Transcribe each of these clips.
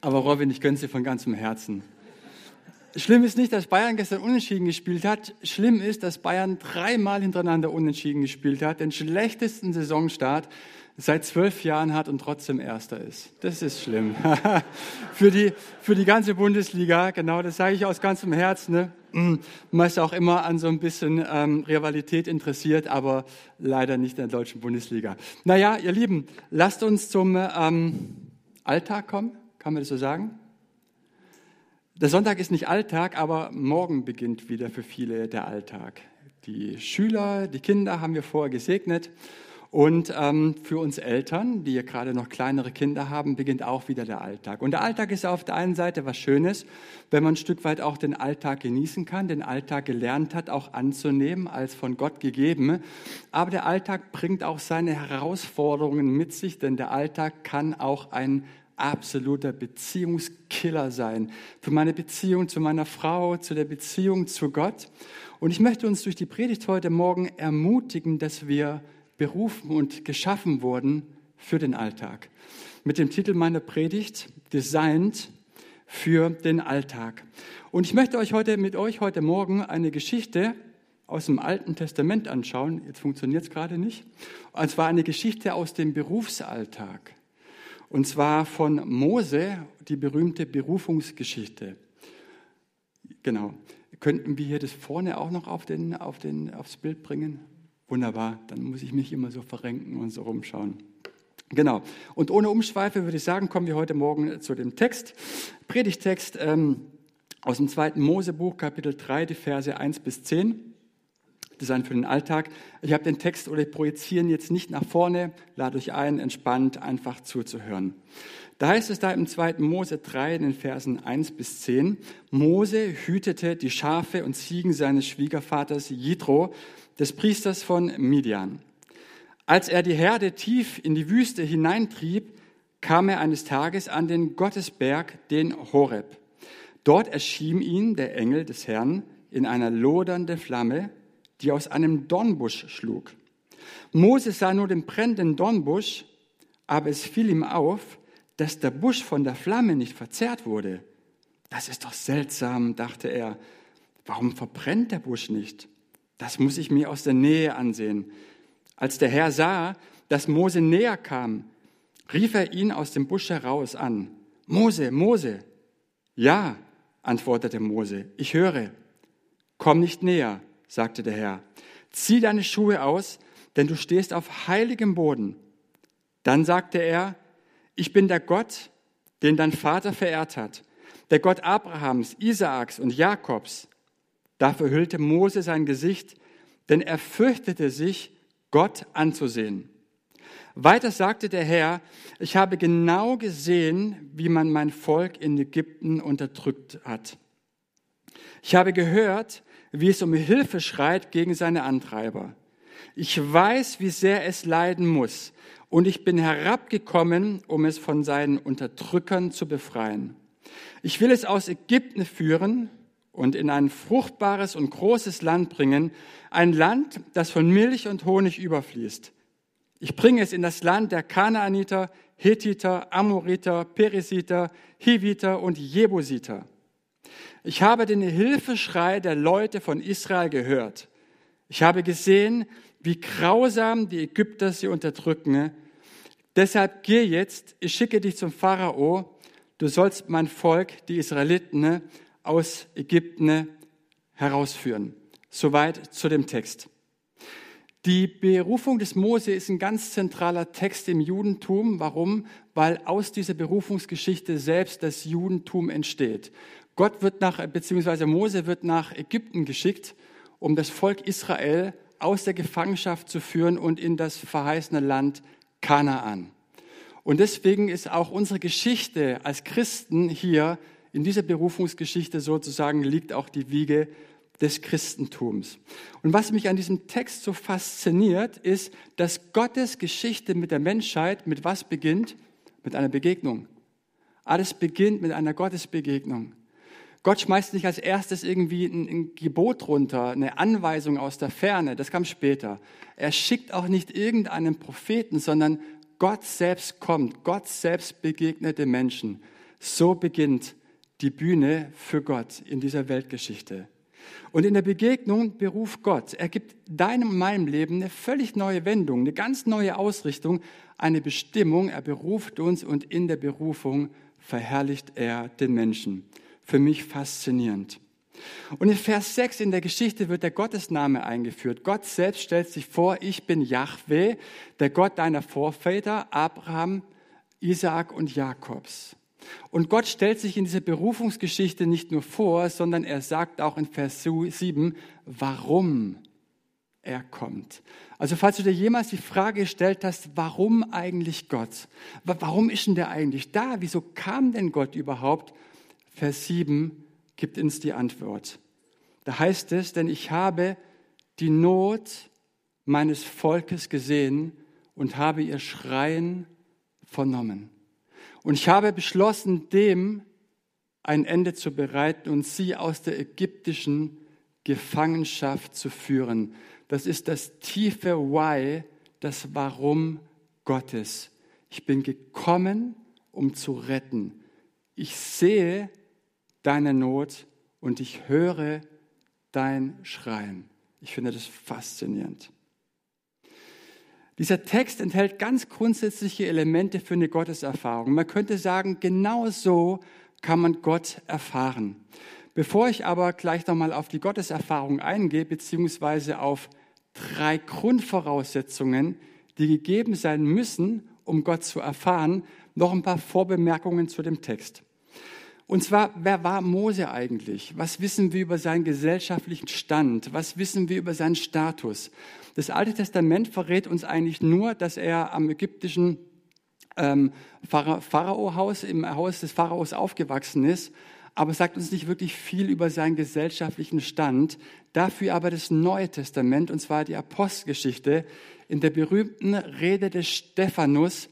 Aber Robin, ich gönne sie von ganzem Herzen. Schlimm ist nicht, dass Bayern gestern unentschieden gespielt hat. Schlimm ist, dass Bayern dreimal hintereinander unentschieden gespielt hat, den schlechtesten Saisonstart seit zwölf Jahren hat und trotzdem Erster ist. Das ist schlimm. für, die, für die ganze Bundesliga, genau, das sage ich aus ganzem Herzen. Ne? Mm, man ist auch immer an so ein bisschen ähm, Rivalität interessiert, aber leider nicht in der deutschen Bundesliga. Naja, ihr Lieben, lasst uns zum ähm, Alltag kommen, kann man das so sagen? Der Sonntag ist nicht Alltag, aber morgen beginnt wieder für viele der Alltag. Die Schüler, die Kinder haben wir vorher gesegnet. Und ähm, für uns Eltern, die ja gerade noch kleinere Kinder haben, beginnt auch wieder der Alltag. Und der Alltag ist auf der einen Seite was Schönes, wenn man ein Stück weit auch den Alltag genießen kann, den Alltag gelernt hat, auch anzunehmen als von Gott gegeben. Aber der Alltag bringt auch seine Herausforderungen mit sich, denn der Alltag kann auch ein absoluter Beziehungskiller sein. Für meine Beziehung zu meiner Frau, zu der Beziehung zu Gott. Und ich möchte uns durch die Predigt heute Morgen ermutigen, dass wir berufen und geschaffen wurden für den Alltag. Mit dem Titel meiner Predigt, Designed für den Alltag. Und ich möchte euch heute mit euch heute Morgen eine Geschichte aus dem Alten Testament anschauen. Jetzt funktioniert es gerade nicht. Und zwar eine Geschichte aus dem Berufsalltag. Und zwar von Mose, die berühmte Berufungsgeschichte. Genau. Könnten wir hier das vorne auch noch auf den, auf den, aufs Bild bringen? Wunderbar, dann muss ich mich immer so verrenken und so rumschauen. Genau. Und ohne Umschweife würde ich sagen, kommen wir heute Morgen zu dem Text. Predigtext ähm, aus dem zweiten Mosebuch, Kapitel 3, die Verse 1 bis 10. Design für den Alltag. Ich habe den Text oder projizieren jetzt nicht nach vorne, lade euch ein, entspannt einfach zuzuhören. Da heißt es da im 2. Mose 3 in den Versen 1 bis 10, Mose hütete die Schafe und Ziegen seines Schwiegervaters Jitro, des Priesters von Midian. Als er die Herde tief in die Wüste hineintrieb, kam er eines Tages an den Gottesberg, den Horeb. Dort erschien ihm der Engel des Herrn in einer lodernden Flamme, die aus einem Dornbusch schlug. Moses sah nur den brennenden Dornbusch, aber es fiel ihm auf, dass der Busch von der Flamme nicht verzehrt wurde. Das ist doch seltsam, dachte er. Warum verbrennt der Busch nicht? Das muss ich mir aus der Nähe ansehen. Als der Herr sah, dass Mose näher kam, rief er ihn aus dem Busch heraus an. Mose, Mose. Ja, antwortete Mose, ich höre. Komm nicht näher, sagte der Herr. Zieh deine Schuhe aus, denn du stehst auf heiligem Boden. Dann sagte er, ich bin der Gott, den dein Vater verehrt hat, der Gott Abrahams, Isaaks und Jakobs. Da verhüllte Mose sein Gesicht, denn er fürchtete sich, Gott anzusehen. Weiter sagte der Herr, ich habe genau gesehen, wie man mein Volk in Ägypten unterdrückt hat. Ich habe gehört, wie es um Hilfe schreit gegen seine Antreiber. Ich weiß, wie sehr es leiden muss, und ich bin herabgekommen, um es von seinen Unterdrückern zu befreien. Ich will es aus Ägypten führen und in ein fruchtbares und großes Land bringen, ein Land, das von Milch und Honig überfließt. Ich bringe es in das Land der Kanaaniter, Hethiter, Amoriter, Perisiter, Hiviter und Jebusiter. Ich habe den Hilfeschrei der Leute von Israel gehört. Ich habe gesehen, wie grausam die Ägypter sie unterdrücken. Deshalb geh jetzt, ich schicke dich zum Pharao, du sollst mein Volk, die Israeliten, aus Ägypten herausführen. Soweit zu dem Text. Die Berufung des Mose ist ein ganz zentraler Text im Judentum. Warum? Weil aus dieser Berufungsgeschichte selbst das Judentum entsteht. Gott wird nach, beziehungsweise Mose wird nach Ägypten geschickt, um das Volk Israel aus der Gefangenschaft zu führen und in das verheißene Land Kanaan. Und deswegen ist auch unsere Geschichte als Christen hier in dieser Berufungsgeschichte sozusagen liegt auch die Wiege des Christentums. Und was mich an diesem Text so fasziniert, ist, dass Gottes Geschichte mit der Menschheit mit was beginnt? Mit einer Begegnung. Alles beginnt mit einer Gottesbegegnung. Gott schmeißt nicht als erstes irgendwie ein, ein, Gebot runter, eine Anweisung aus der Ferne, das kam später. Er schickt auch nicht irgendeinen Propheten, sondern Gott selbst kommt, Gott selbst begegnet den Menschen. So beginnt die Bühne für Gott in dieser Weltgeschichte. Und in der Begegnung beruft Gott. Er gibt deinem und meinem Leben eine völlig neue Wendung, eine ganz neue Ausrichtung, eine Bestimmung. Er beruft uns und in der Berufung verherrlicht er den Menschen. Für mich faszinierend. Und in Vers 6 in der Geschichte wird der Gottesname eingeführt. Gott selbst stellt sich vor, ich bin Yahweh, der Gott deiner Vorväter, Abraham, Isaak und Jakobs. Und Gott stellt sich in dieser Berufungsgeschichte nicht nur vor, sondern er sagt auch in Vers 7, warum er kommt. Also falls du dir jemals die Frage gestellt hast, warum eigentlich Gott? Warum ist denn der eigentlich da? Wieso kam denn Gott überhaupt? Vers 7 gibt uns die Antwort. Da heißt es, denn ich habe die Not meines Volkes gesehen und habe ihr Schreien vernommen. Und ich habe beschlossen, dem ein Ende zu bereiten und sie aus der ägyptischen Gefangenschaft zu führen. Das ist das tiefe Why, das Warum Gottes. Ich bin gekommen, um zu retten. Ich sehe deine Not und ich höre dein Schreien. Ich finde das faszinierend. Dieser Text enthält ganz grundsätzliche Elemente für eine Gotteserfahrung. Man könnte sagen, genau so kann man Gott erfahren. Bevor ich aber gleich nochmal auf die Gotteserfahrung eingehe, beziehungsweise auf drei Grundvoraussetzungen, die gegeben sein müssen, um Gott zu erfahren, noch ein paar Vorbemerkungen zu dem Text. Und zwar, wer war Mose eigentlich? Was wissen wir über seinen gesellschaftlichen Stand? Was wissen wir über seinen Status? Das Alte Testament verrät uns eigentlich nur, dass er am ägyptischen ähm, Pharao-Haus, im Haus des Pharaos aufgewachsen ist, aber sagt uns nicht wirklich viel über seinen gesellschaftlichen Stand. Dafür aber das Neue Testament, und zwar die Apostelgeschichte. In der berühmten Rede des Stephanus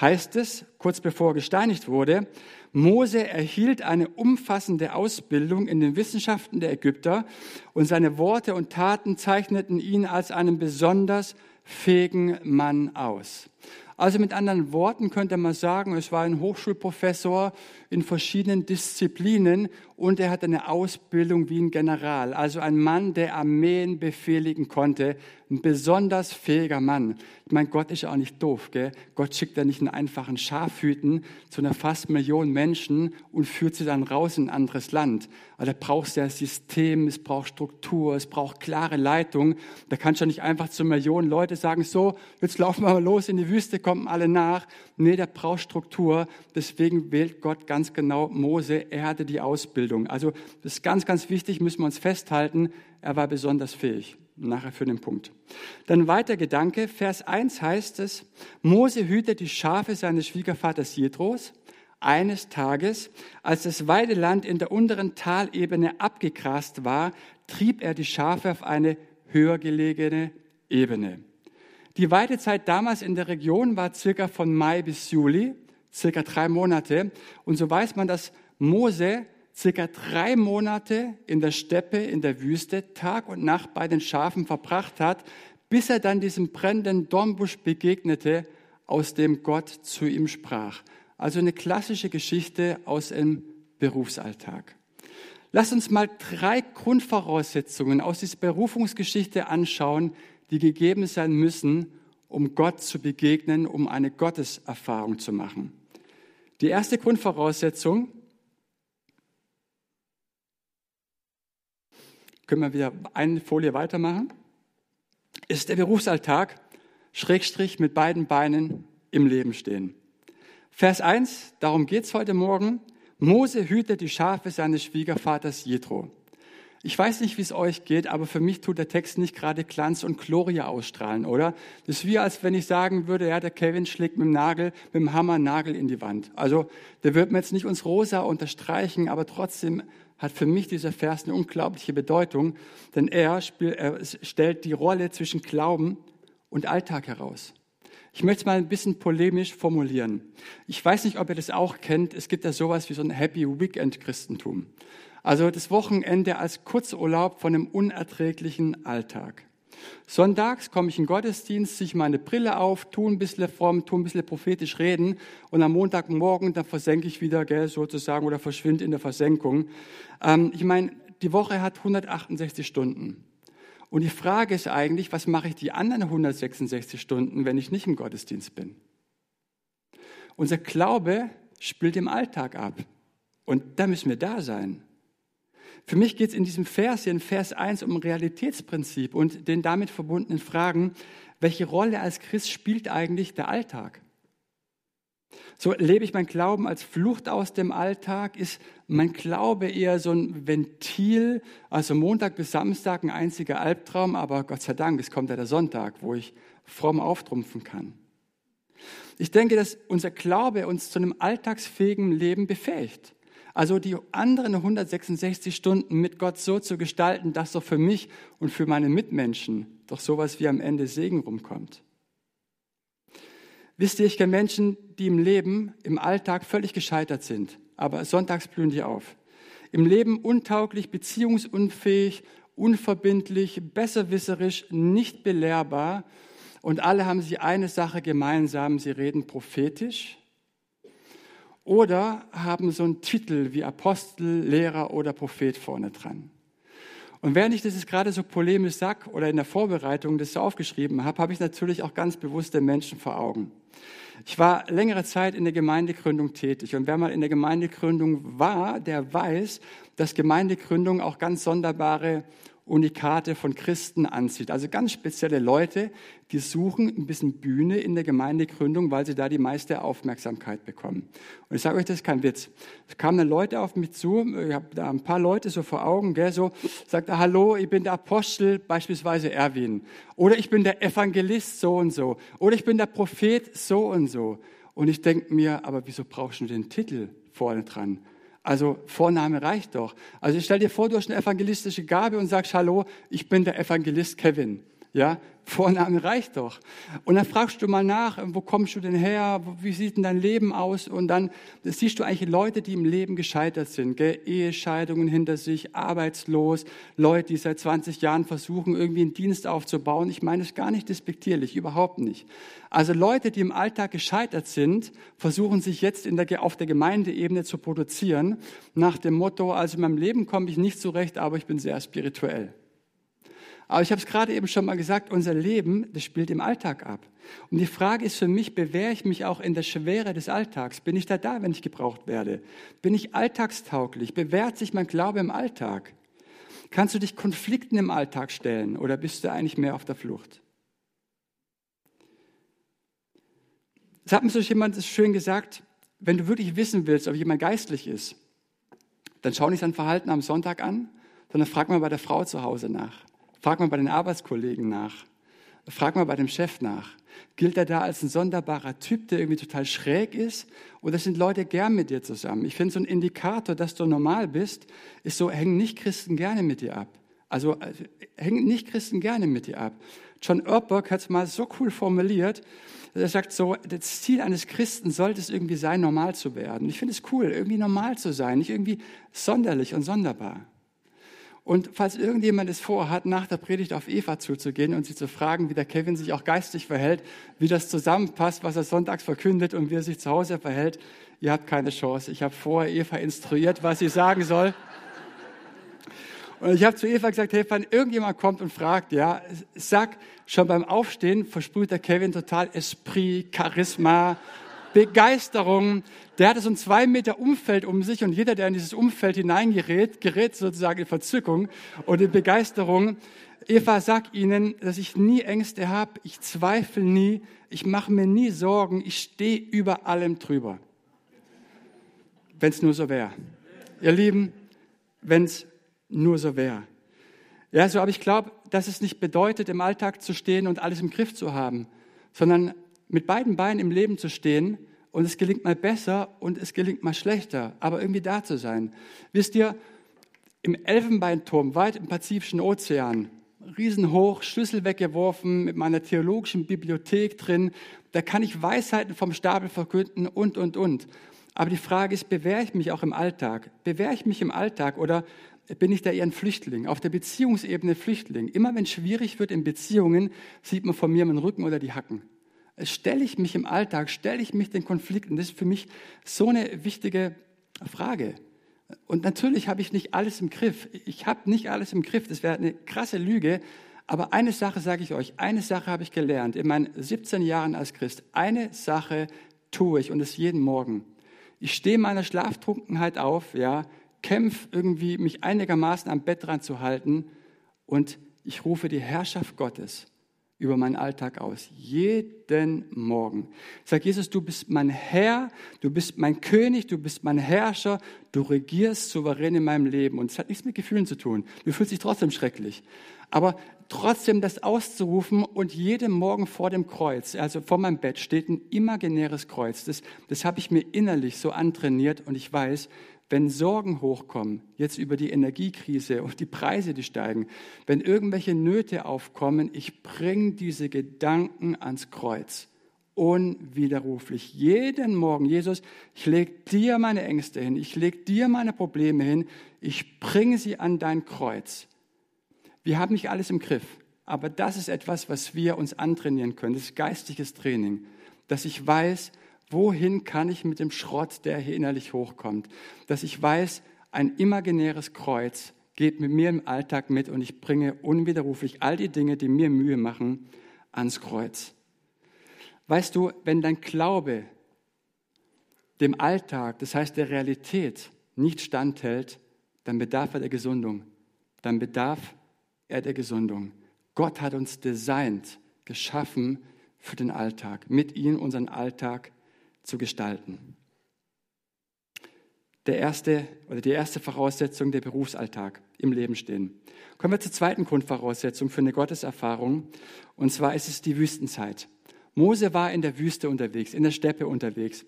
heißt es, kurz bevor er gesteinigt wurde, Mose erhielt eine umfassende Ausbildung in den Wissenschaften der Ägypter und seine Worte und Taten zeichneten ihn als einen besonders fähigen Mann aus. Also mit anderen Worten könnte man sagen, es war ein Hochschulprofessor in verschiedenen Disziplinen und er hatte eine Ausbildung wie ein General. Also ein Mann, der Armeen befehligen konnte, ein besonders fähiger Mann. Ich meine, Gott ist ja auch nicht doof. Gell? Gott schickt ja nicht einen einfachen Schafhüten zu einer fast Million Menschen und führt sie dann raus in ein anderes Land. Also da braucht ja System, es braucht Struktur, es braucht klare Leitung. Da kannst du ja nicht einfach zu Millionen Leute sagen, so, jetzt laufen wir mal los in die Wüste, kommen alle nach. Nee, der braucht Struktur. Deswegen wählt Gott ganz genau Mose. Er hatte die Ausbildung. Also das ist ganz, ganz wichtig, müssen wir uns festhalten. Er war besonders fähig nachher für den Punkt. Dann weiter Gedanke, Vers 1 heißt es, Mose hütet die Schafe seines Schwiegervaters Jethros. Eines Tages, als das Weideland in der unteren Talebene abgegrast war, trieb er die Schafe auf eine höher gelegene Ebene. Die Weidezeit damals in der Region war circa von Mai bis Juli, circa drei Monate. Und so weiß man, dass Mose circa drei Monate in der Steppe, in der Wüste, Tag und Nacht bei den Schafen verbracht hat, bis er dann diesem brennenden Dornbusch begegnete, aus dem Gott zu ihm sprach. Also eine klassische Geschichte aus dem Berufsalltag. Lass uns mal drei Grundvoraussetzungen aus dieser Berufungsgeschichte anschauen, die gegeben sein müssen, um Gott zu begegnen, um eine Gotteserfahrung zu machen. Die erste Grundvoraussetzung können wir wieder eine Folie weitermachen, ist der Berufsalltag, Schrägstrich mit beiden Beinen im Leben stehen. Vers 1, darum geht's heute Morgen. Mose hütet die Schafe seines Schwiegervaters Jethro. Ich weiß nicht, wie es euch geht, aber für mich tut der Text nicht gerade Glanz und Gloria ausstrahlen, oder? Das ist wie, als wenn ich sagen würde, ja, der Kevin schlägt mit dem Nagel, mit dem Hammer Nagel in die Wand. Also, der wird mir jetzt nicht uns rosa unterstreichen, aber trotzdem hat für mich dieser Vers eine unglaubliche Bedeutung, denn er, spielt, er stellt die Rolle zwischen Glauben und Alltag heraus. Ich möchte es mal ein bisschen polemisch formulieren. Ich weiß nicht, ob ihr das auch kennt. Es gibt ja sowas wie so ein Happy Weekend Christentum. Also das Wochenende als Kurzurlaub von einem unerträglichen Alltag. Sonntags komme ich in den Gottesdienst, ziehe meine Brille auf, tue ein bisschen fromm, tue ein bisschen prophetisch reden und am Montagmorgen, dann versenke ich wieder, gell, sozusagen, oder verschwinde in der Versenkung. Ähm, ich meine, die Woche hat 168 Stunden. Und die Frage ist eigentlich, was mache ich die anderen 166 Stunden, wenn ich nicht im Gottesdienst bin? Unser Glaube spielt im Alltag ab. Und da müssen wir da sein. Für mich geht es in diesem Vers hier in Vers 1 um Realitätsprinzip und den damit verbundenen Fragen, welche Rolle als Christ spielt eigentlich der Alltag? So lebe ich mein Glauben als Flucht aus dem Alltag? Ist mein Glaube eher so ein Ventil, also Montag bis Samstag ein einziger Albtraum, aber Gott sei Dank, es kommt ja der Sonntag, wo ich fromm auftrumpfen kann. Ich denke, dass unser Glaube uns zu einem alltagsfähigen Leben befähigt. Also die anderen 166 Stunden mit Gott so zu gestalten, dass doch für mich und für meine Mitmenschen doch sowas wie am Ende Segen rumkommt. Wisst ihr, ich kenne Menschen, die im Leben, im Alltag völlig gescheitert sind, aber sonntags blühen die auf. Im Leben untauglich, beziehungsunfähig, unverbindlich, besserwisserisch, nicht belehrbar. Und alle haben sie eine Sache gemeinsam, sie reden prophetisch oder haben so einen Titel wie Apostel, Lehrer oder Prophet vorne dran. Und während ich das jetzt gerade so polemisch sag oder in der Vorbereitung das so aufgeschrieben habe, habe ich natürlich auch ganz bewusste Menschen vor Augen. Ich war längere Zeit in der Gemeindegründung tätig und wer mal in der Gemeindegründung war, der weiß, dass Gemeindegründung auch ganz sonderbare Unikate von Christen anzieht. Also ganz spezielle Leute, die suchen ein bisschen Bühne in der Gemeindegründung, weil sie da die meiste Aufmerksamkeit bekommen. Und ich sage euch, das ist kein Witz. Es kamen dann Leute auf mich zu, ich habe da ein paar Leute so vor Augen, gell, so, sagt, hallo, ich bin der Apostel, beispielsweise Erwin. Oder ich bin der Evangelist so und so. Oder ich bin der Prophet so und so. Und ich denke mir, aber wieso brauchst du den Titel vorne dran? Also Vorname reicht doch. Also stell dir vor, du hast eine evangelistische Gabe und sagst, hallo, ich bin der Evangelist Kevin. Ja, Vorname reicht doch. Und dann fragst du mal nach, wo kommst du denn her? Wie sieht denn dein Leben aus? Und dann siehst du eigentlich Leute, die im Leben gescheitert sind. Gell? Ehescheidungen hinter sich, arbeitslos, Leute, die seit 20 Jahren versuchen, irgendwie einen Dienst aufzubauen. Ich meine es gar nicht despektierlich, überhaupt nicht. Also Leute, die im Alltag gescheitert sind, versuchen sich jetzt der, auf der Gemeindeebene zu produzieren, nach dem Motto, also in meinem Leben komme ich nicht zurecht, aber ich bin sehr spirituell. Aber ich habe es gerade eben schon mal gesagt, unser Leben, das spielt im Alltag ab. Und die Frage ist für mich, bewähre ich mich auch in der Schwere des Alltags? Bin ich da da, wenn ich gebraucht werde? Bin ich alltagstauglich? Bewährt sich mein Glaube im Alltag? Kannst du dich Konflikten im Alltag stellen oder bist du eigentlich mehr auf der Flucht? Es hat mir so jemand schön gesagt, wenn du wirklich wissen willst, ob jemand geistlich ist, dann schau nicht sein Verhalten am Sonntag an, sondern frag mal bei der Frau zu Hause nach. Frag mal bei den Arbeitskollegen nach. Frag mal bei dem Chef nach. Gilt er da als ein sonderbarer Typ, der irgendwie total schräg ist? Oder sind Leute gern mit dir zusammen? Ich finde, so ein Indikator, dass du normal bist, ist so, hängen nicht Christen gerne mit dir ab. Also äh, hängen nicht Christen gerne mit dir ab. John Ortberg hat es mal so cool formuliert. Er sagt so, das Ziel eines Christen sollte es irgendwie sein, normal zu werden. Ich finde es cool, irgendwie normal zu sein, nicht irgendwie sonderlich und sonderbar. Und falls irgendjemand es vorhat, nach der Predigt auf Eva zuzugehen und sie zu fragen, wie der Kevin sich auch geistig verhält, wie das zusammenpasst, was er sonntags verkündet und wie er sich zu Hause verhält, ihr habt keine Chance. Ich habe vorher Eva instruiert, was sie sagen soll. Und ich habe zu Eva gesagt, hey, wenn irgendjemand kommt und fragt, ja, sag, schon beim Aufstehen versprüht der Kevin total Esprit, Charisma, Begeisterung. Der hatte so ein zwei Meter Umfeld um sich und jeder, der in dieses Umfeld hineingerät, gerät sozusagen in Verzückung und in Begeisterung. Eva, sag ihnen, dass ich nie Ängste habe, ich zweifle nie, ich mache mir nie Sorgen, ich stehe über allem drüber. Wenn es nur so wäre. Ihr Lieben, wenn es nur so wäre. Ja, so, aber ich glaube, dass es nicht bedeutet, im Alltag zu stehen und alles im Griff zu haben, sondern mit beiden Beinen im Leben zu stehen und es gelingt mal besser und es gelingt mal schlechter, aber irgendwie da zu sein. Wisst ihr, im Elfenbeinturm, weit im Pazifischen Ozean, riesenhoch, Schlüssel weggeworfen, mit meiner theologischen Bibliothek drin, da kann ich Weisheiten vom Stapel verkünden und, und, und. Aber die Frage ist, bewähre ich mich auch im Alltag? Bewähre ich mich im Alltag oder bin ich da eher ein Flüchtling, auf der Beziehungsebene Flüchtling? Immer wenn es schwierig wird in Beziehungen, sieht man von mir meinen Rücken oder die Hacken. Stelle ich mich im Alltag, stelle ich mich den Konflikten? Das ist für mich so eine wichtige Frage. Und natürlich habe ich nicht alles im Griff. Ich habe nicht alles im Griff. Das wäre eine krasse Lüge. Aber eine Sache sage ich euch, eine Sache habe ich gelernt in meinen 17 Jahren als Christ. Eine Sache tue ich und es jeden Morgen. Ich stehe meiner Schlaftrunkenheit auf, ja, kämpfe irgendwie, mich einigermaßen am Bett dran zu halten und ich rufe die Herrschaft Gottes über meinen Alltag aus. Jeden Morgen. Sag Jesus, du bist mein Herr, du bist mein König, du bist mein Herrscher, du regierst souverän in meinem Leben. Und es hat nichts mit Gefühlen zu tun. Du fühlst dich trotzdem schrecklich. Aber trotzdem das auszurufen und jeden Morgen vor dem Kreuz, also vor meinem Bett, steht ein imaginäres Kreuz. Das, das habe ich mir innerlich so antrainiert und ich weiß, wenn Sorgen hochkommen, jetzt über die Energiekrise und die Preise, die steigen, wenn irgendwelche Nöte aufkommen, ich bringe diese Gedanken ans Kreuz. Unwiderruflich. Jeden Morgen, Jesus, ich lege dir meine Ängste hin, ich lege dir meine Probleme hin, ich bringe sie an dein Kreuz. Wir haben nicht alles im Griff, aber das ist etwas, was wir uns antrainieren können. Das ist geistiges Training, dass ich weiß, wohin kann ich mit dem Schrott, der hier innerlich hochkommt? Dass ich weiß, ein imaginäres Kreuz geht mit mir im Alltag mit und ich bringe unwiderruflich all die Dinge, die mir Mühe machen, ans Kreuz. Weißt du, wenn dein Glaube dem Alltag, das heißt der Realität, nicht standhält, dann bedarf er der Gesundung. Dann bedarf er der Gesundung. Gott hat uns designt, geschaffen für den Alltag, mit ihm unseren Alltag zu gestalten. Der erste oder die erste Voraussetzung der Berufsalltag im Leben stehen. Kommen wir zur zweiten Grundvoraussetzung für eine Gotteserfahrung und zwar ist es die Wüstenzeit. Mose war in der Wüste unterwegs, in der Steppe unterwegs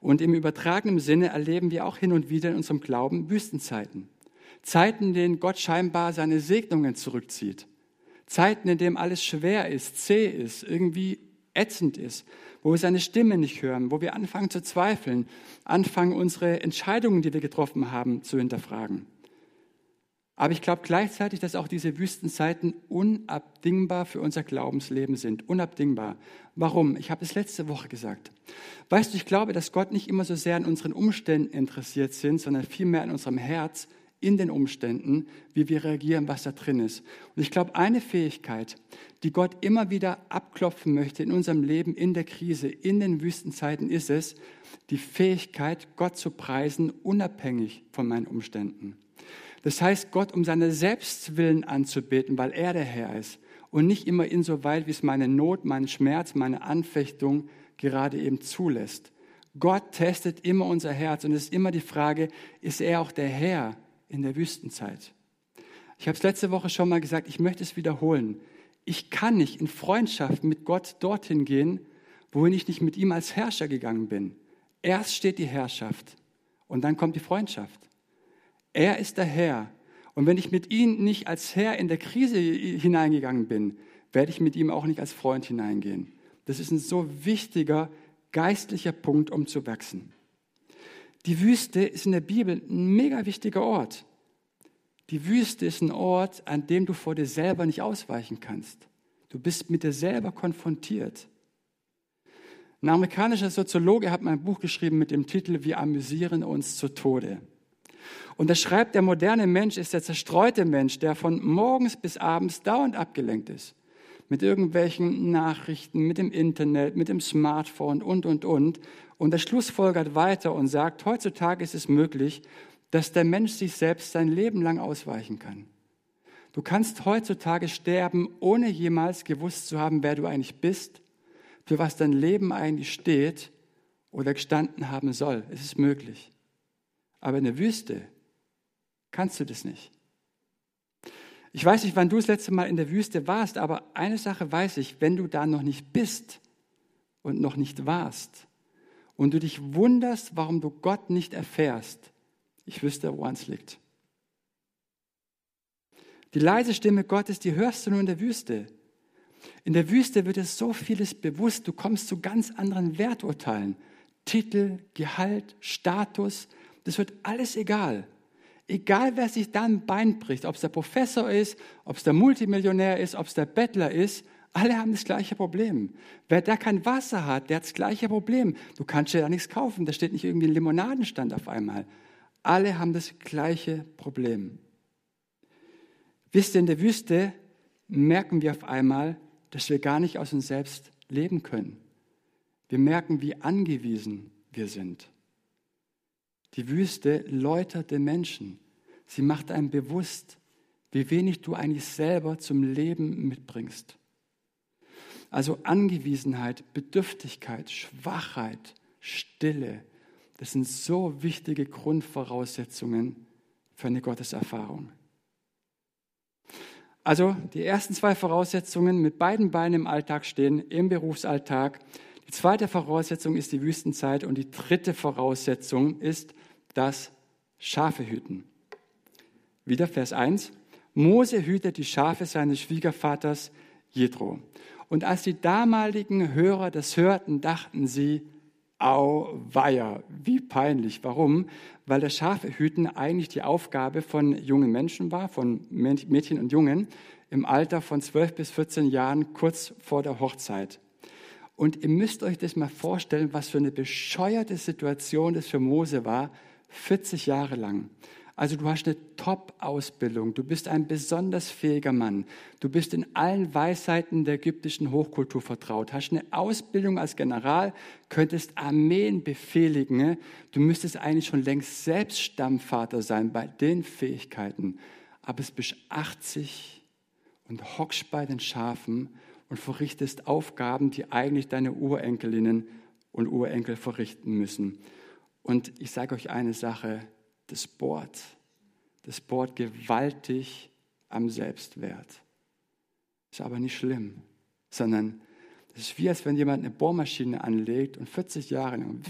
und im übertragenen Sinne erleben wir auch hin und wieder in unserem Glauben Wüstenzeiten. Zeiten, in denen Gott scheinbar seine Segnungen zurückzieht. Zeiten, in denen alles schwer ist, zäh ist, irgendwie ätzend ist, wo wir seine Stimme nicht hören, wo wir anfangen zu zweifeln, anfangen unsere Entscheidungen, die wir getroffen haben, zu hinterfragen. Aber ich glaube gleichzeitig, dass auch diese Wüstenzeiten unabdingbar für unser Glaubensleben sind. Unabdingbar. Warum? Ich habe es letzte Woche gesagt. Weißt du, ich glaube, dass Gott nicht immer so sehr an unseren Umständen interessiert sind, sondern vielmehr an unserem Herz in den Umständen, wie wir reagieren, was da drin ist. Und ich glaube, eine Fähigkeit, die Gott immer wieder abklopfen möchte in unserem Leben, in der Krise, in den Wüstenzeiten, ist es, die Fähigkeit, Gott zu preisen, unabhängig von meinen Umständen. Das heißt, Gott um seine Selbstwillen anzubeten, weil er der Herr ist und nicht immer insoweit, wie es meine Not, mein Schmerz, meine Anfechtung gerade eben zulässt. Gott testet immer unser Herz und es ist immer die Frage, ist er auch der Herr in der Wüstenzeit. Ich habe es letzte Woche schon mal gesagt, ich möchte es wiederholen. Ich kann nicht in Freundschaft mit Gott dorthin gehen, wohin ich nicht mit ihm als Herrscher gegangen bin. Erst steht die Herrschaft und dann kommt die Freundschaft. Er ist der Herr. Und wenn ich mit ihm nicht als Herr in der Krise hineingegangen bin, werde ich mit ihm auch nicht als Freund hineingehen. Das ist ein so wichtiger geistlicher Punkt, um zu wachsen. Die Wüste ist in der Bibel ein mega wichtiger Ort. Die Wüste ist ein Ort, an dem du vor dir selber nicht ausweichen kannst. Du bist mit dir selber konfrontiert. Ein amerikanischer Soziologe hat mein Buch geschrieben mit dem Titel Wir amüsieren uns zu Tode. Und er schreibt, der moderne Mensch ist der zerstreute Mensch, der von morgens bis abends dauernd abgelenkt ist. Mit irgendwelchen Nachrichten, mit dem Internet, mit dem Smartphone und, und, und. Und er schlussfolgert weiter und sagt, heutzutage ist es möglich, dass der Mensch sich selbst sein Leben lang ausweichen kann. Du kannst heutzutage sterben, ohne jemals gewusst zu haben, wer du eigentlich bist, für was dein Leben eigentlich steht oder gestanden haben soll. Es ist möglich. Aber in der Wüste kannst du das nicht. Ich weiß nicht, wann du das letzte Mal in der Wüste warst, aber eine Sache weiß ich, wenn du da noch nicht bist und noch nicht warst, und du dich wunderst, warum du Gott nicht erfährst, ich wüsste, woran es liegt. Die leise Stimme Gottes, die hörst du nur in der Wüste. In der Wüste wird es so vieles bewusst, du kommst zu ganz anderen Werturteilen. Titel, Gehalt, Status, das wird alles egal. Egal, wer sich da ein Bein bricht, ob es der Professor ist, ob es der Multimillionär ist, ob es der Bettler ist, alle haben das gleiche Problem. Wer da kein Wasser hat, der hat das gleiche Problem. Du kannst dir da nichts kaufen, da steht nicht irgendwie ein Limonadenstand auf einmal. Alle haben das gleiche Problem. Wisst ihr, in der Wüste merken wir auf einmal, dass wir gar nicht aus uns selbst leben können. Wir merken, wie angewiesen wir sind. Die Wüste läutert den Menschen. Sie macht einem bewusst, wie wenig du eigentlich selber zum Leben mitbringst. Also Angewiesenheit, Bedürftigkeit, Schwachheit, Stille, das sind so wichtige Grundvoraussetzungen für eine Gotteserfahrung. Also die ersten zwei Voraussetzungen mit beiden Beinen im Alltag stehen, im Berufsalltag. Die zweite Voraussetzung ist die Wüstenzeit und die dritte Voraussetzung ist das Schafe hüten. Wieder Vers 1. Mose hütet die Schafe seines Schwiegervaters Jethro. Und als die damaligen Hörer das hörten, dachten sie, Auweia, wie peinlich. Warum? Weil das Schafehüten eigentlich die Aufgabe von jungen Menschen war, von Mädchen und Jungen im Alter von 12 bis 14 Jahren, kurz vor der Hochzeit. Und ihr müsst euch das mal vorstellen, was für eine bescheuerte Situation das für Mose war, 40 Jahre lang. Also du hast eine Top-Ausbildung, du bist ein besonders fähiger Mann, du bist in allen Weisheiten der ägyptischen Hochkultur vertraut, hast eine Ausbildung als General, könntest Armeen befehligen, du müsstest eigentlich schon längst selbst Stammvater sein bei den Fähigkeiten, aber es bist 80 und hockst bei den Schafen und verrichtest Aufgaben, die eigentlich deine Urenkelinnen und Urenkel verrichten müssen. Und ich sage euch eine Sache, das bohrt. Das bohrt gewaltig am Selbstwert. Ist aber nicht schlimm, sondern es ist wie, als wenn jemand eine Bohrmaschine anlegt und 40 Jahre lang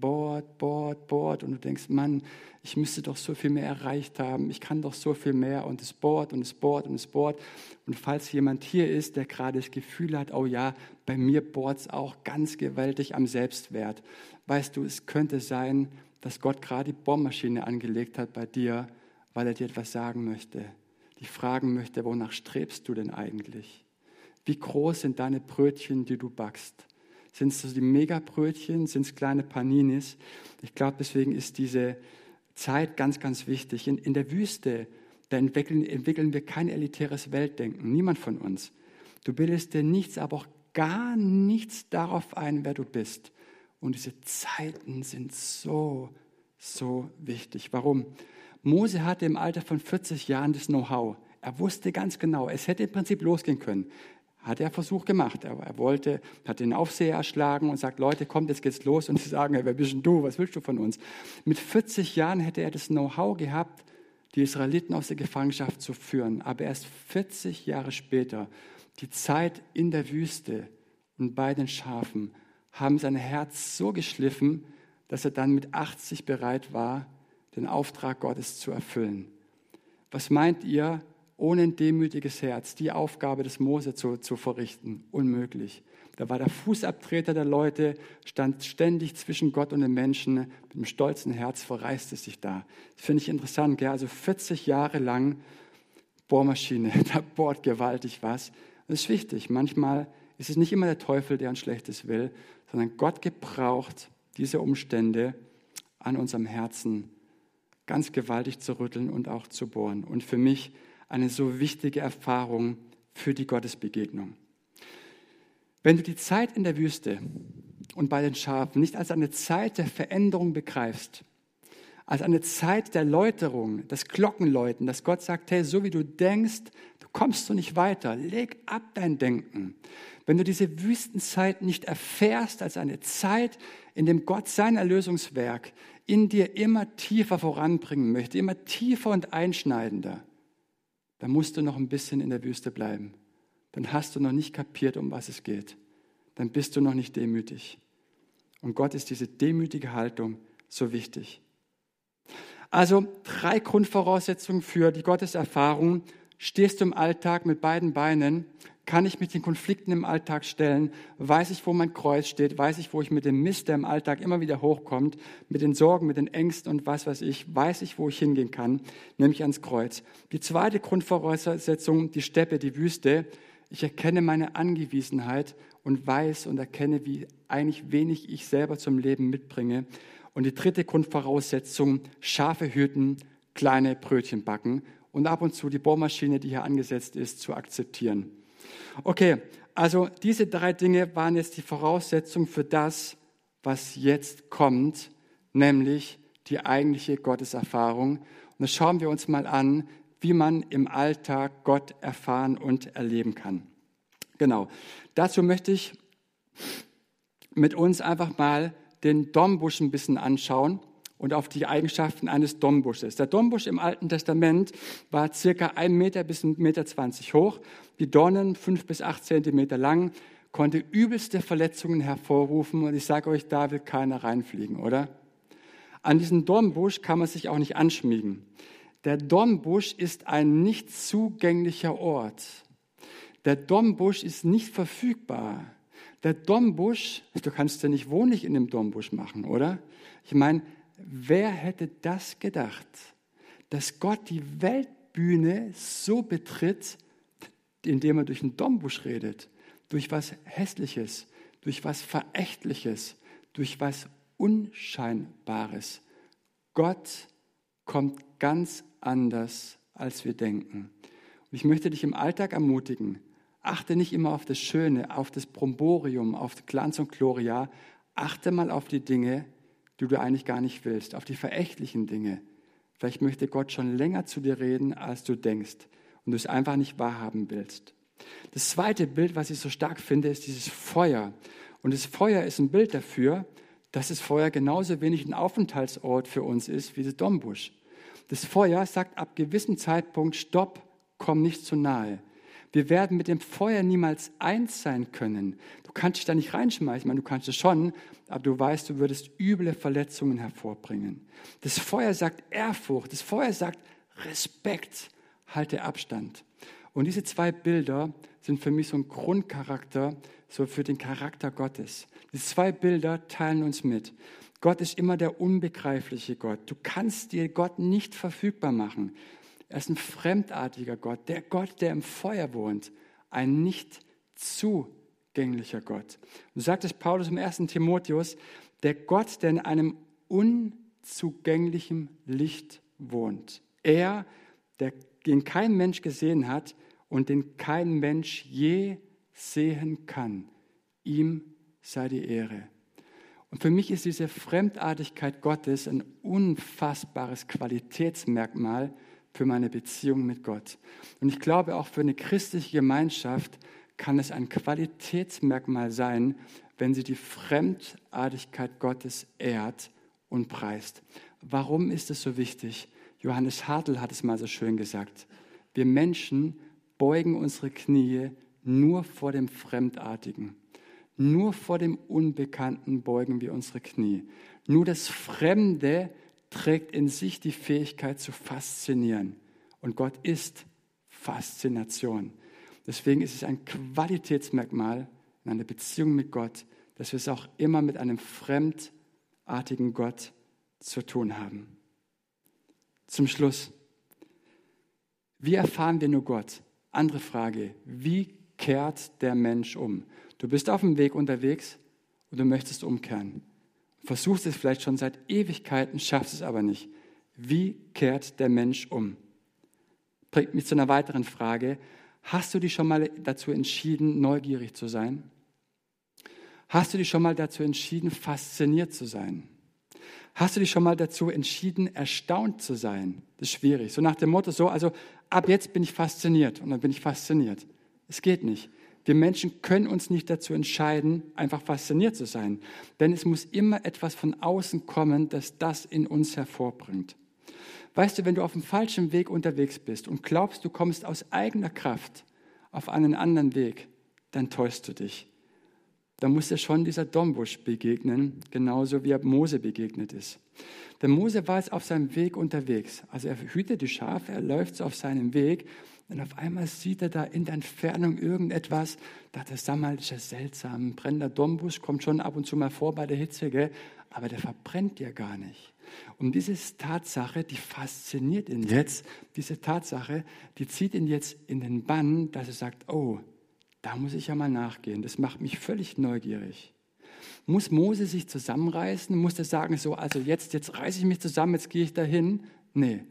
bohrt, bohrt, bohrt und du denkst, Mann, ich müsste doch so viel mehr erreicht haben, ich kann doch so viel mehr und es bohrt und es bohrt und es bohrt. Und falls jemand hier ist, der gerade das Gefühl hat, oh ja, bei mir bohrt es auch ganz gewaltig am Selbstwert, weißt du, es könnte sein, dass Gott gerade die Bohrmaschine angelegt hat bei dir, weil er dir etwas sagen möchte. Die fragen möchte, wonach strebst du denn eigentlich? Wie groß sind deine Brötchen, die du backst? Sind es die Megabrötchen? Sind es kleine Paninis? Ich glaube, deswegen ist diese Zeit ganz, ganz wichtig. In, in der Wüste, da entwickeln, entwickeln wir kein elitäres Weltdenken. Niemand von uns. Du bildest dir nichts, aber auch gar nichts darauf ein, wer du bist. Und diese Zeiten sind so, so wichtig. Warum? Mose hatte im Alter von 40 Jahren das Know-how. Er wusste ganz genau, es hätte im Prinzip losgehen können. Hat er Versuch gemacht. Er, er wollte, hat den Aufseher erschlagen und sagt, Leute, kommt, jetzt geht's los. Und sie sagen, wer bist denn du? Was willst du von uns? Mit 40 Jahren hätte er das Know-how gehabt, die Israeliten aus der Gefangenschaft zu führen. Aber erst 40 Jahre später, die Zeit in der Wüste und bei den Schafen, haben sein Herz so geschliffen, dass er dann mit 80 bereit war, den Auftrag Gottes zu erfüllen. Was meint ihr, ohne ein demütiges Herz die Aufgabe des Mose zu, zu verrichten? Unmöglich. Da war der Fußabtreter der Leute, stand ständig zwischen Gott und den Menschen. Mit einem stolzen Herz verreiste sich da. Das finde ich interessant. Gell? Also 40 Jahre lang Bohrmaschine, da bohrt gewaltig was. Das ist wichtig. Manchmal ist es nicht immer der Teufel, der uns Schlechtes will, sondern Gott gebraucht diese Umstände an unserem Herzen ganz gewaltig zu rütteln und auch zu bohren. Und für mich eine so wichtige Erfahrung für die Gottesbegegnung. Wenn du die Zeit in der Wüste und bei den Schafen nicht als eine Zeit der Veränderung begreifst, als eine Zeit der Läuterung, das Glockenläuten, dass Gott sagt, hey, so wie du denkst, du kommst du nicht weiter, leg ab dein Denken. Wenn du diese Wüstenzeit nicht erfährst als eine Zeit, in dem Gott sein Erlösungswerk in dir immer tiefer voranbringen möchte, immer tiefer und einschneidender, dann musst du noch ein bisschen in der Wüste bleiben. Dann hast du noch nicht kapiert, um was es geht. Dann bist du noch nicht demütig. Und Gott ist diese demütige Haltung so wichtig. Also drei Grundvoraussetzungen für die Gotteserfahrung. Stehst du im Alltag mit beiden Beinen? Kann ich mit den Konflikten im Alltag stellen, weiß ich, wo mein Kreuz steht, weiß ich, wo ich mit dem Mist, der im Alltag immer wieder hochkommt, mit den Sorgen, mit den Ängsten und was weiß ich, weiß ich, wo ich hingehen kann, nämlich ans Kreuz. Die zweite Grundvoraussetzung, die Steppe, die Wüste, ich erkenne meine Angewiesenheit und weiß und erkenne, wie eigentlich wenig ich selber zum Leben mitbringe. Und die dritte Grundvoraussetzung, Schafe hüten, kleine Brötchen backen und ab und zu die Bohrmaschine, die hier angesetzt ist, zu akzeptieren. Okay, also diese drei Dinge waren jetzt die Voraussetzung für das, was jetzt kommt, nämlich die eigentliche Gotteserfahrung. Und das schauen wir uns mal an, wie man im Alltag Gott erfahren und erleben kann. Genau. Dazu möchte ich mit uns einfach mal den Dombusch ein bisschen anschauen und auf die Eigenschaften eines Dombusches. Der Dombusch im Alten Testament war circa ein Meter bis ein Meter zwanzig hoch, die Dornen fünf bis acht Zentimeter lang, konnte übelste Verletzungen hervorrufen und ich sage euch, da will keiner reinfliegen, oder? An diesen Dornbusch kann man sich auch nicht anschmiegen. Der Dornbusch ist ein nicht zugänglicher Ort. Der Dornbusch ist nicht verfügbar. Der Dornbusch, du kannst ja nicht wohnlich in dem Dornbusch machen, oder? Ich meine, wer hätte das gedacht, dass Gott die Weltbühne so betritt, indem er durch einen Dombusch redet, durch was Hässliches, durch was Verächtliches, durch was Unscheinbares. Gott kommt ganz anders, als wir denken. Und ich möchte dich im Alltag ermutigen, achte nicht immer auf das Schöne, auf das Bromborium, auf Glanz und Gloria, achte mal auf die Dinge, die du eigentlich gar nicht willst, auf die verächtlichen Dinge. Vielleicht möchte Gott schon länger zu dir reden, als du denkst und du es einfach nicht wahrhaben willst. Das zweite Bild, was ich so stark finde, ist dieses Feuer. Und das Feuer ist ein Bild dafür, dass das Feuer genauso wenig ein Aufenthaltsort für uns ist wie das Dombusch. Das Feuer sagt ab gewissem Zeitpunkt, stopp, komm nicht zu nahe. Wir werden mit dem Feuer niemals eins sein können. Du kannst dich da nicht reinschmeißen. Meine, du kannst es schon, aber du weißt, du würdest üble Verletzungen hervorbringen. Das Feuer sagt Ehrfurcht. Das Feuer sagt Respekt. Halte Abstand. Und diese zwei Bilder sind für mich so ein Grundcharakter, so für den Charakter Gottes. Diese zwei Bilder teilen uns mit. Gott ist immer der unbegreifliche Gott. Du kannst dir Gott nicht verfügbar machen. Er ist ein fremdartiger Gott, der Gott, der im Feuer wohnt, ein nicht zugänglicher Gott. Und sagt es Paulus im 1. Timotheus, der Gott, der in einem unzugänglichen Licht wohnt. Er, der, den kein Mensch gesehen hat und den kein Mensch je sehen kann. Ihm sei die Ehre. Und für mich ist diese Fremdartigkeit Gottes ein unfassbares Qualitätsmerkmal, für meine Beziehung mit Gott. Und ich glaube, auch für eine christliche Gemeinschaft kann es ein Qualitätsmerkmal sein, wenn sie die Fremdartigkeit Gottes ehrt und preist. Warum ist es so wichtig? Johannes Hartl hat es mal so schön gesagt. Wir Menschen beugen unsere Knie nur vor dem Fremdartigen. Nur vor dem Unbekannten beugen wir unsere Knie. Nur das Fremde trägt in sich die Fähigkeit zu faszinieren. Und Gott ist Faszination. Deswegen ist es ein Qualitätsmerkmal in einer Beziehung mit Gott, dass wir es auch immer mit einem fremdartigen Gott zu tun haben. Zum Schluss. Wie erfahren wir nur Gott? Andere Frage. Wie kehrt der Mensch um? Du bist auf dem Weg unterwegs und du möchtest umkehren versuchst es vielleicht schon seit Ewigkeiten, schaffst es aber nicht. Wie kehrt der Mensch um? Bringt mich zu einer weiteren Frage. Hast du dich schon mal dazu entschieden, neugierig zu sein? Hast du dich schon mal dazu entschieden, fasziniert zu sein? Hast du dich schon mal dazu entschieden, erstaunt zu sein? Das ist schwierig. So nach dem Motto, so, also ab jetzt bin ich fasziniert und dann bin ich fasziniert. Es geht nicht. Wir Menschen können uns nicht dazu entscheiden, einfach fasziniert zu sein. Denn es muss immer etwas von außen kommen, das das in uns hervorbringt. Weißt du, wenn du auf dem falschen Weg unterwegs bist und glaubst, du kommst aus eigener Kraft auf einen anderen Weg, dann täuschst du dich. Da muss dir schon dieser Dombusch begegnen, genauso wie er Mose begegnet ist. Denn Mose war jetzt auf seinem Weg unterwegs. Also er hütet die Schafe, er läuft auf seinem Weg Und auf einmal sieht er da in der Entfernung irgendetwas. Da dachte er, sag mal, das ist ja seltsam. Brennender Dombusch kommt schon ab und zu mal vor bei der Hitze, gell? aber der verbrennt ja gar nicht. Und diese Tatsache, die fasziniert ihn jetzt. Diese Tatsache, die zieht ihn jetzt in den Bann, dass er sagt, oh, da muss ich ja mal nachgehen. Das macht mich völlig neugierig. Muss Mose sich zusammenreißen? Muss er sagen, so, also jetzt, jetzt reiße ich mich zusammen, jetzt gehe ich dahin? Nee.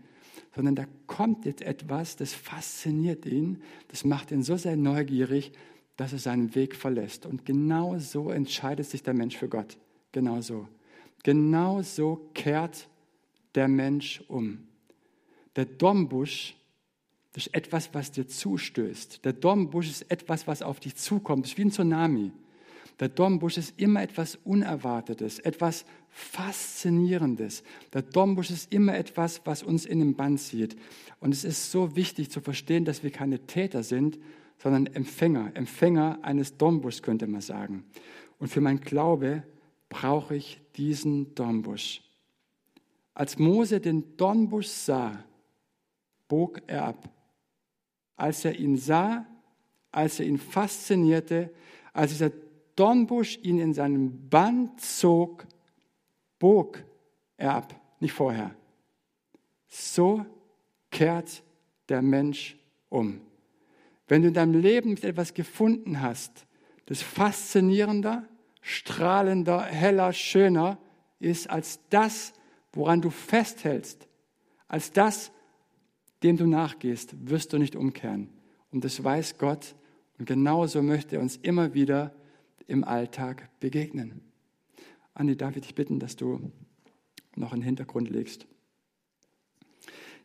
Sondern da kommt jetzt etwas, das fasziniert ihn, das macht ihn so sehr neugierig, dass er seinen Weg verlässt. Und genau so entscheidet sich der Mensch für Gott. Genau so. Genau so kehrt der Mensch um. Der Dornbusch das ist etwas, was dir zustößt. Der Dornbusch ist etwas, was auf dich zukommt. Das ist wie ein Tsunami. Der Dornbusch ist immer etwas Unerwartetes, etwas Faszinierendes. Der Dornbusch ist immer etwas, was uns in den Bann zieht. Und es ist so wichtig zu verstehen, dass wir keine Täter sind, sondern Empfänger. Empfänger eines Dornbuschs, könnte man sagen. Und für mein Glaube brauche ich diesen Dornbusch. Als Mose den Dornbusch sah, bog er ab. Als er ihn sah, als er ihn faszinierte, als dieser Dornbusch ihn in seinen Bann zog, bog er ab, nicht vorher. So kehrt der Mensch um. Wenn du in deinem Leben etwas gefunden hast, das faszinierender, strahlender, heller, schöner ist als das, woran du festhältst, als das, dem du nachgehst, wirst du nicht umkehren. Und das weiß Gott. Und genauso möchte er uns immer wieder im Alltag begegnen. Andi, darf ich dich bitten, dass du noch einen Hintergrund legst?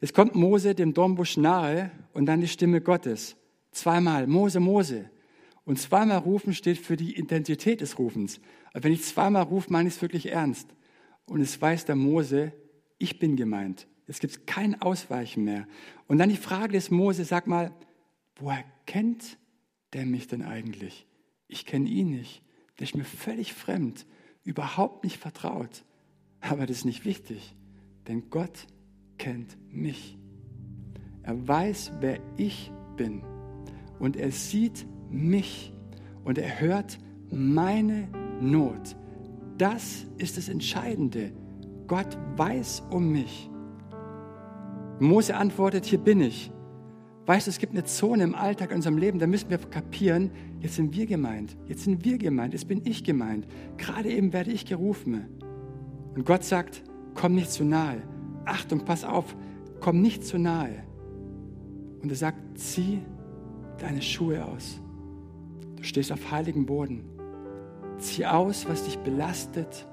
Es kommt Mose dem Dornbusch nahe und dann die Stimme Gottes. Zweimal, Mose, Mose. Und zweimal rufen steht für die Intensität des Rufens. Aber wenn ich zweimal rufe, meine ich es wirklich ernst. Und es weiß der Mose, ich bin gemeint. Es gibt kein Ausweichen mehr. Und dann die Frage des Mose, sag mal, woher kennt der mich denn eigentlich? Ich kenne ihn nicht. Der ist mir völlig fremd, überhaupt nicht vertraut. Aber das ist nicht wichtig, denn Gott kennt mich. Er weiß, wer ich bin. Und er sieht mich. Und er hört meine Not. Das ist das Entscheidende. Gott weiß um mich. Mose antwortet, hier bin ich. Weißt du, es gibt eine Zone im Alltag in unserem Leben, da müssen wir kapieren, jetzt sind wir gemeint, jetzt sind wir gemeint, jetzt bin ich gemeint. Gerade eben werde ich gerufen. Und Gott sagt, komm nicht zu nahe. Achtung, pass auf, komm nicht zu nahe. Und er sagt, zieh deine Schuhe aus. Du stehst auf heiligem Boden. Zieh aus, was dich belastet.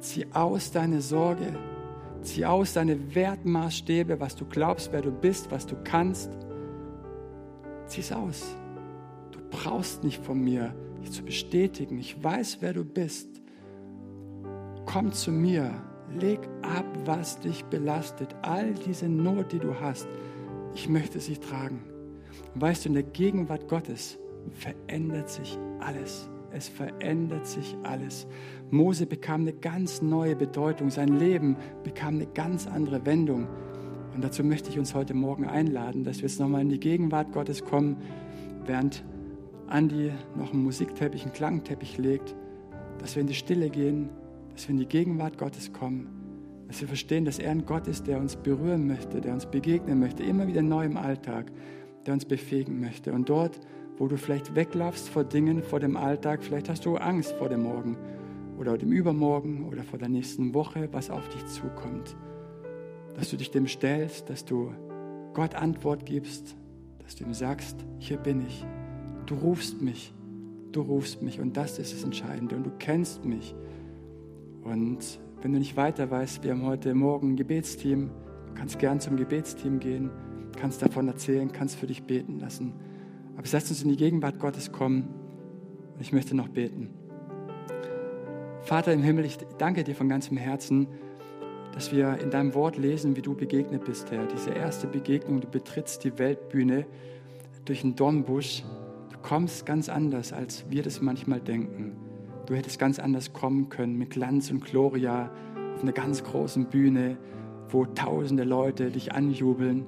Zieh aus deine Sorge. Zieh aus deine Wertmaßstäbe, was du glaubst, wer du bist, was du kannst. Zieh es aus. Du brauchst nicht von mir, dich zu bestätigen. Ich weiß, wer du bist. Komm zu mir. Leg ab, was dich belastet. All diese Not, die du hast. Ich möchte sie tragen. Und weißt du, in der Gegenwart Gottes verändert sich alles. Es verändert sich alles. Mose bekam eine ganz neue Bedeutung. Sein Leben bekam eine ganz andere Wendung. Und dazu möchte ich uns heute Morgen einladen, dass wir jetzt nochmal in die Gegenwart Gottes kommen, während Andi noch einen Musikteppich, einen Klangteppich legt, dass wir in die Stille gehen, dass wir in die Gegenwart Gottes kommen, dass wir verstehen, dass er ein Gott ist, der uns berühren möchte, der uns begegnen möchte, immer wieder neu im Alltag, der uns befähigen möchte. Und dort, wo du vielleicht weglaufst vor Dingen, vor dem Alltag, vielleicht hast du Angst vor dem Morgen oder dem Übermorgen oder vor der nächsten Woche, was auf dich zukommt. Dass du dich dem stellst, dass du Gott Antwort gibst, dass du ihm sagst, hier bin ich. Du rufst mich, du rufst mich und das ist das Entscheidende und du kennst mich. Und wenn du nicht weiter weißt, wir haben heute Morgen ein Gebetsteam, du kannst gern zum Gebetsteam gehen, kannst davon erzählen, kannst für dich beten lassen. Aber lasst uns in die Gegenwart Gottes kommen. Und ich möchte noch beten. Vater im Himmel, ich danke dir von ganzem Herzen, dass wir in deinem Wort lesen, wie du begegnet bist, Herr. Diese erste Begegnung, du betrittst die Weltbühne durch einen Dornbusch. Du kommst ganz anders, als wir das manchmal denken. Du hättest ganz anders kommen können, mit Glanz und Gloria, auf einer ganz großen Bühne, wo tausende Leute dich anjubeln.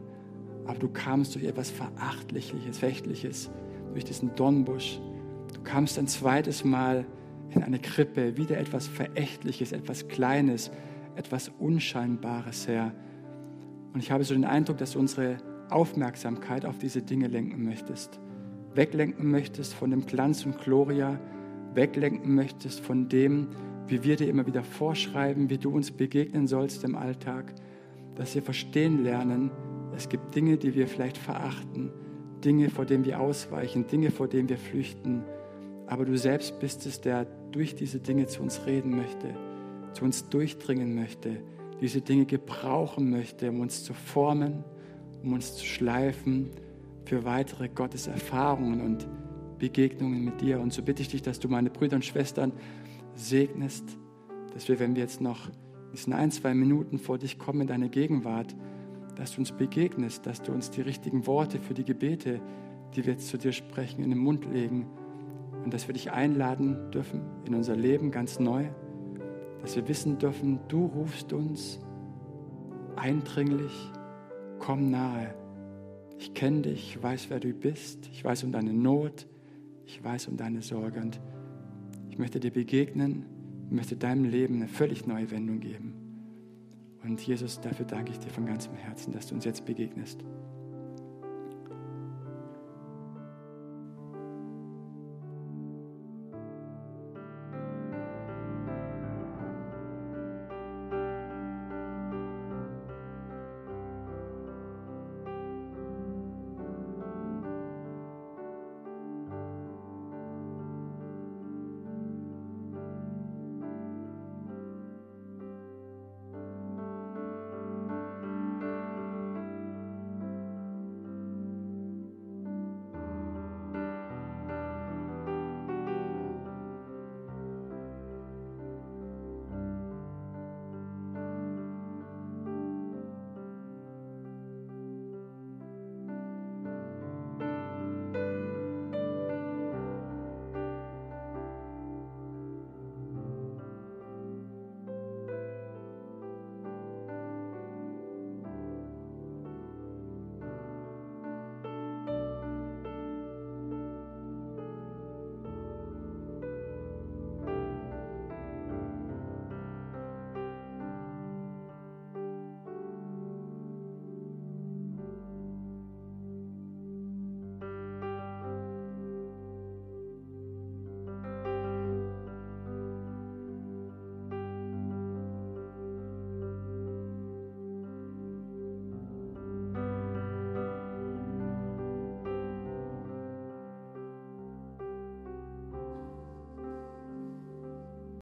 Aber du kamst durch etwas Verachtliches, Fechtliches, durch diesen Dornbusch. Du kamst ein zweites Mal in eine Krippe, wieder etwas Verächtliches, etwas Kleines, etwas Unscheinbares, Herr. Und ich habe so den Eindruck, dass du unsere Aufmerksamkeit auf diese Dinge lenken möchtest. Weglenken möchtest von dem Glanz und Gloria, weglenken möchtest von dem, wie wir dir immer wieder vorschreiben, wie du uns begegnen sollst im Alltag, dass wir verstehen lernen, es gibt Dinge, die wir vielleicht verachten, Dinge, vor denen wir ausweichen, Dinge, vor denen wir flüchten. Aber du selbst bist es, der durch diese Dinge zu uns reden möchte, zu uns durchdringen möchte, diese Dinge gebrauchen möchte, um uns zu formen, um uns zu schleifen für weitere Gotteserfahrungen und Begegnungen mit dir. Und so bitte ich dich, dass du meine Brüder und Schwestern segnest, dass wir, wenn wir jetzt noch in ein, zwei Minuten vor dich kommen in deine Gegenwart, dass du uns begegnest, dass du uns die richtigen Worte für die Gebete, die wir jetzt zu dir sprechen, in den Mund legen und dass wir dich einladen dürfen in unser Leben ganz neu, dass wir wissen dürfen, du rufst uns eindringlich, komm nahe. Ich kenne dich, ich weiß, wer du bist, ich weiß um deine Not, ich weiß um deine Sorge und ich möchte dir begegnen, möchte deinem Leben eine völlig neue Wendung geben. Und Jesus, dafür danke ich dir von ganzem Herzen, dass du uns jetzt begegnest.